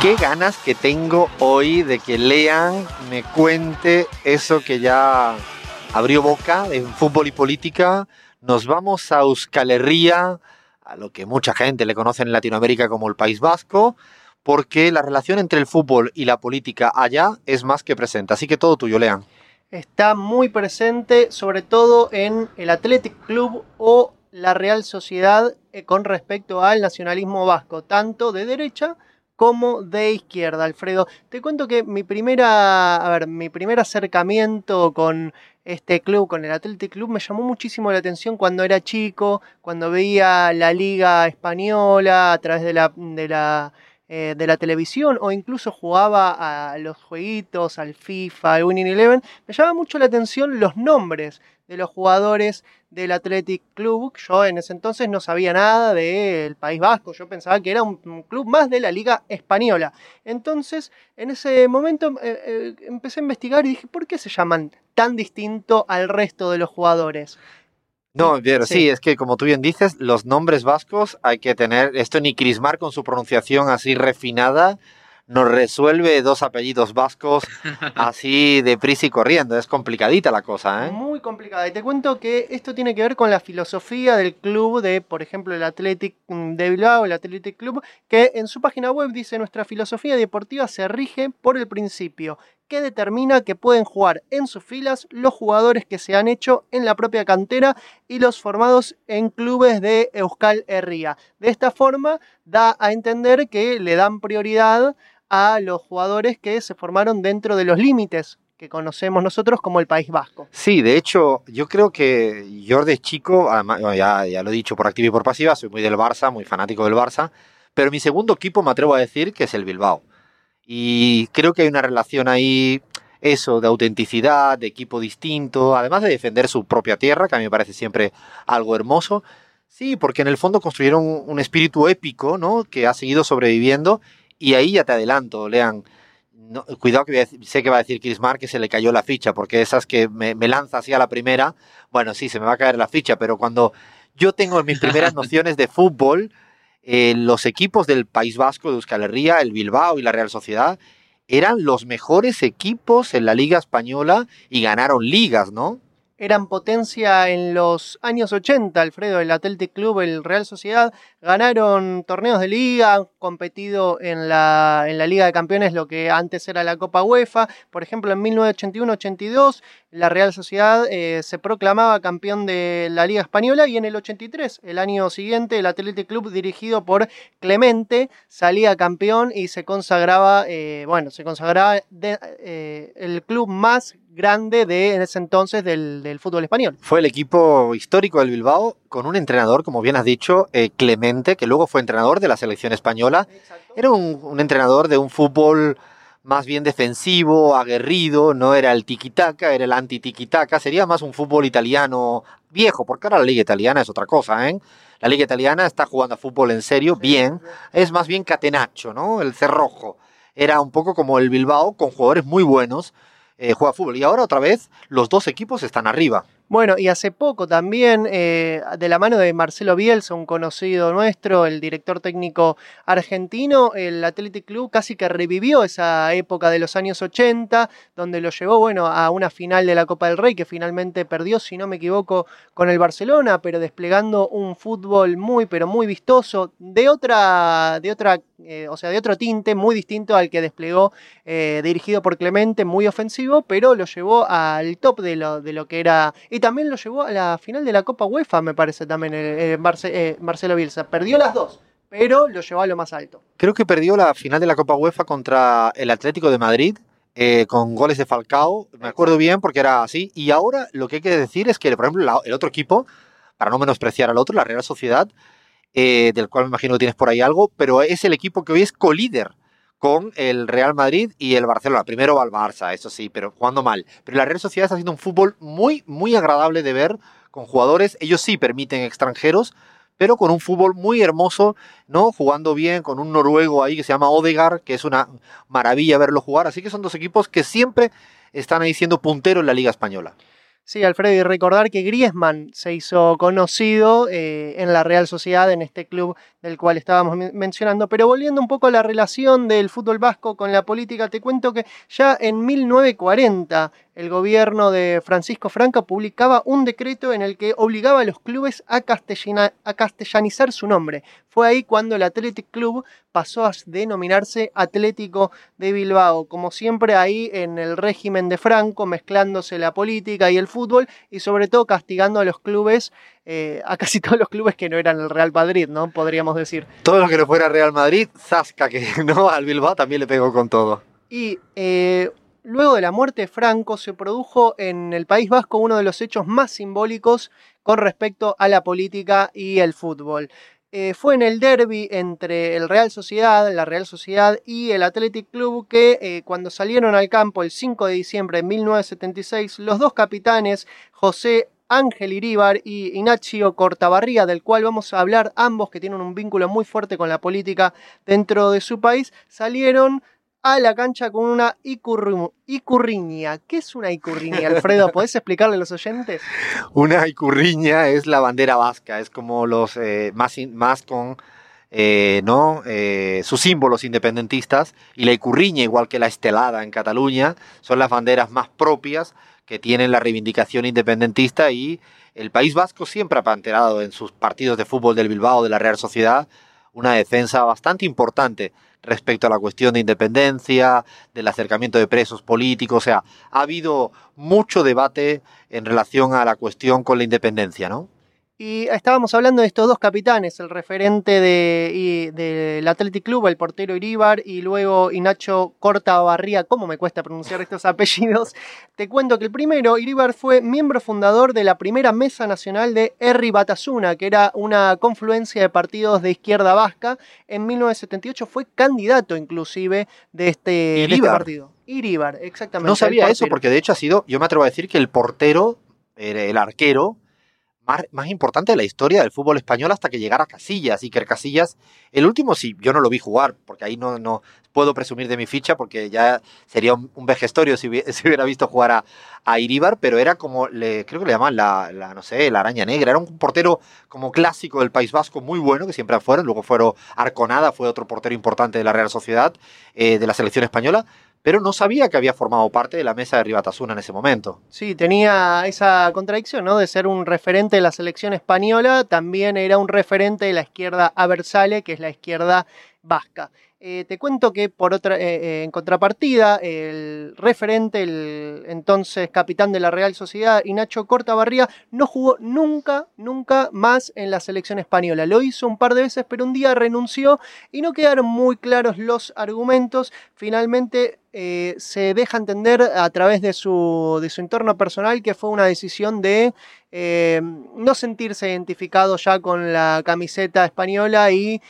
qué ganas que tengo hoy de que lean, me cuente eso que ya abrió boca en fútbol y política. Nos vamos a Euskal Herria, a lo que mucha gente le conoce en Latinoamérica como el País Vasco, porque la relación entre el fútbol y la política allá es más que presente. Así que todo tuyo, Lean. Está muy presente, sobre todo en el Athletic Club o la Real Sociedad eh, con respecto al nacionalismo vasco, tanto de derecha de izquierda, Alfredo. Te cuento que mi primera, a ver, mi primer acercamiento con este club, con el Athletic Club, me llamó muchísimo la atención cuando era chico, cuando veía la liga española a través de la, de la, eh, televisión o incluso jugaba a los jueguitos, al FIFA, al Winning Eleven. Me llamaba mucho la atención los nombres de los jugadores del Athletic Club. Yo en ese entonces no sabía nada del País Vasco, yo pensaba que era un, club más de la Liga Española. Entonces, en ese momento eh, eh, empecé a investigar y dije, ¿por qué se llaman tan distinto al resto de los jugadores? No, pero sí. es que como tú bien dices, los nombres vascos hay que tener, esto ni Crismar con su pronunciación así refinada, nos resuelve dos apellidos vascos así de prisa y corriendo. Es complicadita la cosa, ¿eh? Muy complicada. Y te cuento que esto tiene que ver con la filosofía del club de, por ejemplo, el Athletic de Bilbao, el Athletic Club, que en su página web dice nuestra filosofía deportiva se rige por el principio que determina que pueden jugar en sus filas los jugadores que se han hecho en la propia cantera y los formados en clubes de Euskal Herria. De esta forma da a entender que le dan prioridad a los jugadores que se formaron dentro de los límites que conocemos nosotros como el País Vasco. Sí, de hecho, yo creo que yo de chico, ya, ya lo he dicho por activa y por pasiva, soy muy del Barça, muy fanático del Barça, pero mi segundo equipo me atrevo a decir que es el Bilbao. Y creo que hay una relación ahí, eso, de autenticidad, de equipo distinto, además de defender su propia tierra, que a mí me parece siempre algo hermoso. Sí, porque en el fondo construyeron un espíritu épico, ¿no? Que ha seguido sobreviviendo y ahí ya te adelanto, lean. cuidado que sé que va a decir Chris que se le cayó la ficha, porque esas que me, lanza así a la primera, bueno, sí, se me va a caer la ficha, pero cuando yo tengo mis primeras nociones de fútbol, eh, los equipos del País Vasco, de Euskal Herria, el Bilbao y la Real Sociedad, eran los mejores equipos en la Liga Española y ganaron ligas, ¿no? Eran potencia en los años 80, Alfredo, el Athletic Club, el Real Sociedad, ganaron torneos de liga, han competido en la, Liga de Campeones, lo que antes era la Copa UEFA, por ejemplo, en 1981-82, la Real Sociedad eh, se proclamaba campeón de la Liga Española y en el 83, el año siguiente, el Athletic Club dirigido por Clemente salía campeón y se consagraba, eh, bueno, se consagraba eh, el club más grande de en ese entonces del, fútbol español. Fue el equipo histórico del Bilbao con un entrenador, como bien has dicho, eh, Clemente, que luego fue entrenador de la selección española. Era un, entrenador de un fútbol más bien defensivo, aguerrido, no era el tiki-taka, era el anti-tiki-taka, sería más un fútbol italiano viejo, porque ahora la liga italiana es otra cosa, ¿eh? La liga italiana está jugando a fútbol en serio, bien, es más bien catenaccio, ¿no? El cerrojo. Era un poco como el Bilbao, con jugadores muy buenos, eh, juega fútbol. Y ahora otra vez los dos equipos están arriba. Bueno, y hace poco también, eh, de la mano de Marcelo Bielsa, un conocido nuestro, el director técnico argentino, el Athletic Club casi que revivió esa época de los años 80, donde lo llevó, bueno, a una final de la Copa del Rey, que finalmente perdió, si no me equivoco, con el Barcelona, pero desplegando un fútbol muy, pero muy vistoso, de otra, de otra, eh, o sea, de otro tinte, muy distinto al que desplegó, eh, dirigido por Clemente, muy ofensivo, pero lo llevó al top de lo, de lo que era también lo llevó a la final de la Copa UEFA, me parece también, eh, Marcelo Bielsa. Perdió las dos, pero lo llevó a lo más alto. Creo que perdió la final de la Copa UEFA contra el Atlético de Madrid. Eh, con goles de Falcao, me acuerdo bien porque era así. Y ahora lo que hay que decir es que, por ejemplo, el otro equipo, para no menospreciar al otro, la Real Sociedad, del cual me imagino que tienes por ahí algo, pero es el equipo que hoy es colíder con el Real Madrid y el Barcelona. Primero va el Barça, eso sí, pero jugando mal. Pero la Real Sociedad está haciendo un fútbol muy, muy agradable de ver con jugadores. Ellos sí permiten extranjeros, pero con un fútbol muy hermoso, ¿no? Jugando bien, con un noruego ahí que se llama Odegar, que es una maravilla verlo jugar. Así que son dos equipos que siempre están ahí siendo punteros en la Liga Española. Sí, Alfredo, y recordar que Griezmann se hizo conocido eh, en la Real Sociedad, en este club del cual estábamos mencionando. Pero volviendo un poco a la relación del fútbol vasco con la política, te cuento que ya en 1940 el gobierno de Francisco Franco publicaba un decreto en el que obligaba a los clubes a, a castellanizar su nombre. Fue ahí cuando el Athletic Club pasó a denominarse Atlético de Bilbao. Como siempre ahí en el régimen de Franco, mezclándose la política y el fútbol y sobre todo castigando a los clubes, eh, a casi todos los clubes que no eran el Real Madrid, ¿no? Podríamos decir. Todo lo que no fuera Real Madrid, Zasca, que no al Bilbao también le pegó con todo. Y eh, luego de la muerte de Franco se produjo en el País Vasco uno de los hechos más simbólicos con respecto a la política y el fútbol. Eh, fue en el derby entre el Real Sociedad, la Real Sociedad y el Athletic Club que eh, cuando salieron al campo el 5 de diciembre de 1976, los dos capitanes, José Ángel Iríbar y Ignacio Cortabarría, del cual vamos a hablar ambos que tienen un vínculo muy fuerte con la política dentro de su país, salieron a la cancha con una icurriña. ¿Qué es una icurriña, Alfredo? ¿Podés explicarle a los oyentes? Una icurriña es la bandera vasca, es como los eh, más, con eh. Eh, sus símbolos independentistas y la icurriña, igual que la estelada en Cataluña, son las banderas más propias que tienen la reivindicación independentista y el País Vasco siempre ha planteado en sus partidos de fútbol del Bilbao, de la Real Sociedad, una defensa bastante importante respecto a la cuestión de independencia, del acercamiento de presos políticos, o sea, ha habido mucho debate en relación a la cuestión con la independencia, ¿no? Y estábamos hablando de estos dos capitanes, el referente del de, Athletic Club, el portero Iríbar, y luego Inacho Cortabarría. ¿Cómo me cuesta pronunciar estos apellidos? Te cuento que el primero, Iríbar, fue miembro fundador de la primera mesa nacional de Erri Batasuna, que era una confluencia de partidos de izquierda vasca. En 1978 fue candidato inclusive de este, de este partido. Iríbar, exactamente. No sabía eso porque de hecho ha sido, yo me atrevo a decir que el portero, el arquero, más, importante de la historia del fútbol español hasta que llegara Casillas. Que Casillas, el último sí, yo no lo vi jugar, porque ahí no, no puedo presumir de mi ficha, porque ya sería un, vejestorio si, hubiera visto jugar a, a, Iribar, pero era como, le, creo que le llaman la, la, no sé, la araña negra. Era un portero como clásico del País Vasco, muy bueno, que siempre fueron. Luego fueron Arconada, fue otro portero importante de la Real Sociedad, eh, de la selección española pero no sabía que había formado parte de la mesa de Ribatasuna en ese momento. Sí, tenía esa contradicción, ¿no? De ser un referente de la selección española, también era un referente de la izquierda aversale, que es la izquierda vasca. Eh, te cuento que por otra, eh, eh, en contrapartida, el referente, el entonces capitán de la Real Sociedad, Inacho Cortabarría, no jugó nunca, nunca más en la selección española. Lo hizo un par de veces, pero un día renunció y no quedaron muy claros los argumentos. Finalmente se deja entender a través de su, de su entorno personal que fue una decisión de no sentirse identificado ya con la camiseta española y,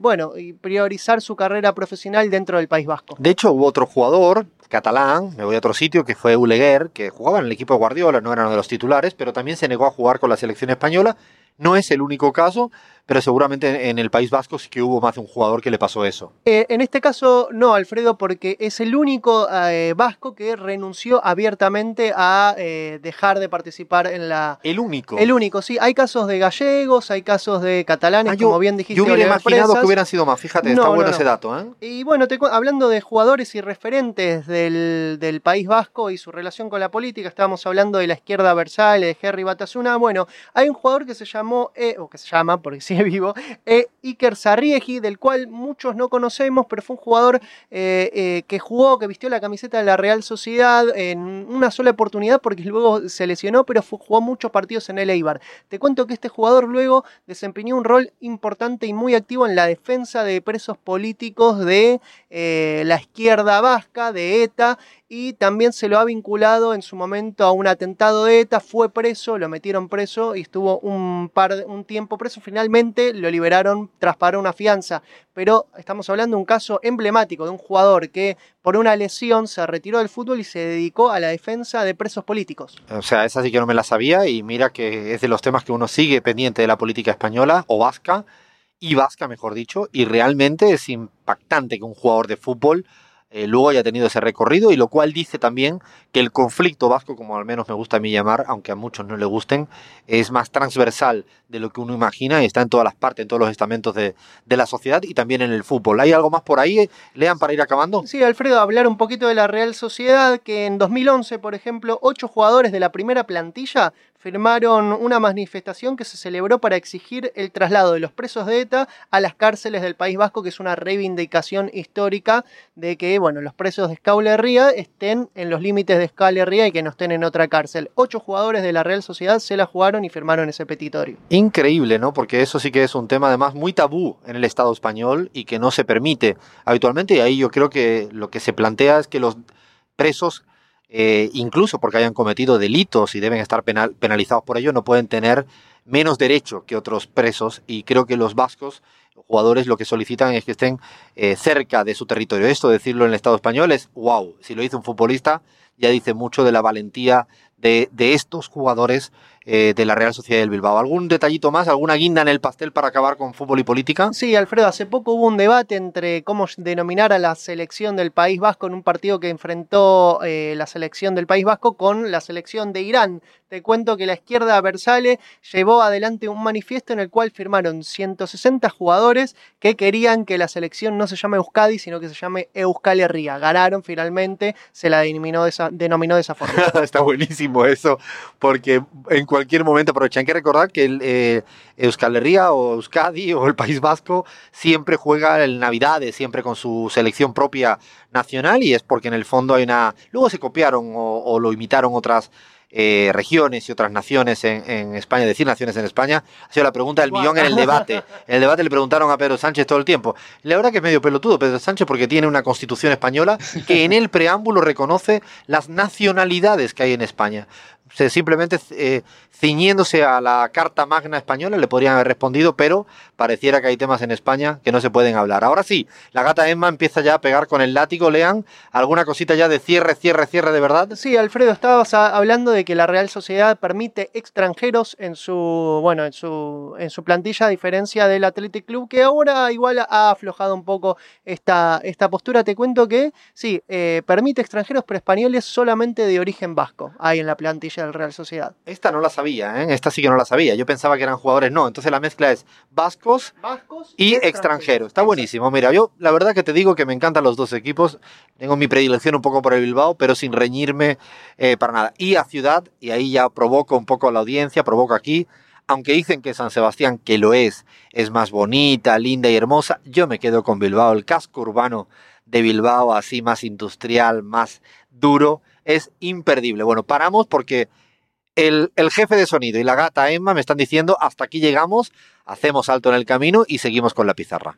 bueno, y priorizar su carrera profesional dentro del País Vasco. De hecho, hubo otro jugador catalán, me voy a otro sitio, que fue Uleguer, que jugaba en el equipo de Guardiola, no era uno de los titulares, pero también se negó a jugar con la selección española. No es el único caso, pero seguramente en el País Vasco sí que hubo más de un jugador que le pasó eso. Eh, en este caso no, Alfredo, porque es el único eh, vasco que renunció abiertamente a eh, dejar de participar en la... El único. El único, sí. Hay casos de gallegos, hay casos de catalanes, ah, como bien dijiste. Yo hubiera imaginado que hubieran sido más, fíjate, está bueno ese dato. Y bueno, hablando de jugadores y referentes del, País Vasco y su relación con la política, estábamos hablando de la izquierda versal, de Jerry Batasuna. Bueno, hay un jugador que se llamó, o que se llama, porque sí vivo, e Iker Sarriegi, del cual muchos no conocemos, pero fue un jugador eh, eh, que jugó, que vistió la camiseta de la Real Sociedad en una sola oportunidad porque luego se lesionó, pero jugó muchos partidos en el Eibar. Te cuento que este jugador luego desempeñó un rol importante y muy activo en la defensa de presos políticos de eh, la izquierda vasca, de ETA, y también se lo ha vinculado en su momento a un atentado de ETA, fue preso, lo metieron preso y estuvo un, par, un tiempo preso, finalmente lo liberaron tras pagar una fianza, pero estamos hablando de un caso emblemático de un jugador que por una lesión se retiró del fútbol y se dedicó a la defensa de presos políticos. O sea, esa sí que no me la sabía y mira que es de los temas que uno sigue pendiente de la política española o vasca, y vasca mejor dicho, y realmente es impactante que un jugador de fútbol eh, luego haya tenido ese recorrido y lo cual dice también que el conflicto vasco, como al menos me gusta a mí llamar, aunque a muchos no le gusten, es más transversal de lo que uno imagina y está en todas las partes, en todos los estamentos de, de la sociedad y también en el fútbol. ¿Hay algo más por ahí, Lean, para ir acabando? Sí, Alfredo, hablar un poquito de la Real Sociedad, que en 2011, por ejemplo, ocho jugadores de la primera plantilla firmaron una manifestación que se celebró para exigir el traslado de los presos de ETA a las cárceles del País Vasco, que es una reivindicación histórica de que bueno, los presos de Escaulerría estén en los límites de Escaulerría y que no estén en otra cárcel. Ocho jugadores de la Real Sociedad se la jugaron y firmaron ese petitorio. Increíble, ¿no? Porque eso sí que es un tema además muy tabú en el Estado español y que no se permite habitualmente y ahí yo creo que lo que se plantea es que los presos eh, incluso porque hayan cometido delitos y deben estar penal, penalizados por ello, no pueden tener menos derecho que otros presos y creo que los vascos, jugadores, lo que solicitan es que estén eh, cerca de su territorio. Esto, decirlo en el Estado español, es wow. Si lo dice un futbolista, ya dice mucho de la valentía de, de estos jugadores eh, de la Real Sociedad del Bilbao. ¿Algún detallito más, alguna guinda en el pastel para acabar con fútbol y política? Sí, Alfredo, hace poco hubo un debate entre cómo denominar a la selección del País Vasco en un partido que enfrentó eh, la selección del País Vasco con la selección de Irán. Te cuento que la izquierda Versale llevó adelante un manifiesto en el cual firmaron 160 jugadores que querían que la selección no se llame Euskadi, sino que se llame Euskal Herria. Ganaron finalmente, se la denominó de esa, denominó de esa forma. Está buenísimo eso, porque en cualquier momento aprovechan. Hay que recordar que el, eh, Euskal Herria o Euskadi o el País Vasco siempre juega el Navidades, siempre con su selección propia nacional y es porque en el fondo hay una... Luego se copiaron o, o lo imitaron otras eh, regiones y otras naciones en, en, España, decir naciones en España, ha sido la pregunta del millón en el debate. En el debate le preguntaron a Pedro Sánchez todo el tiempo. La verdad que es medio pelotudo Pedro Sánchez porque tiene una constitución española que en el preámbulo reconoce las nacionalidades que hay en España simplemente eh, ciñéndose a la Carta Magna española le podrían haber respondido, pero pareciera que hay temas en España que no se pueden hablar. Ahora sí, la gata Emma empieza ya a pegar con el látigo. Lean, ¿alguna cosita ya de cierre, cierre, cierre de verdad? Sí, Alfredo, estabas hablando de que la Real Sociedad permite extranjeros en su, bueno, en su, en su plantilla, a diferencia del Athletic Club, que ahora igual ha aflojado un poco esta, esta postura. Te cuento que sí, eh, permite extranjeros, pero españoles solamente de origen vasco, hay en la plantilla del Real Sociedad. Esta no la sabía, ¿eh? esta sí que no la sabía. Yo pensaba que eran jugadores, no. Entonces la mezcla es vascos, vascos y, y extranjeros. extranjeros. Está buenísimo. Mira, yo la verdad que te digo que me encantan los dos equipos. Tengo mi predilección un poco por el Bilbao, pero sin reñirme eh, para nada. Y a Ciudad, y ahí ya provoco un poco a la audiencia, provoco aquí. Aunque dicen que San Sebastián, que lo es, es más bonita, linda y hermosa, yo me quedo con Bilbao. El casco urbano de Bilbao, así más industrial, más duro, es imperdible. Bueno, paramos porque el, el, jefe de sonido y la gata Emma me están diciendo hasta aquí llegamos, hacemos alto en el camino y seguimos con la pizarra.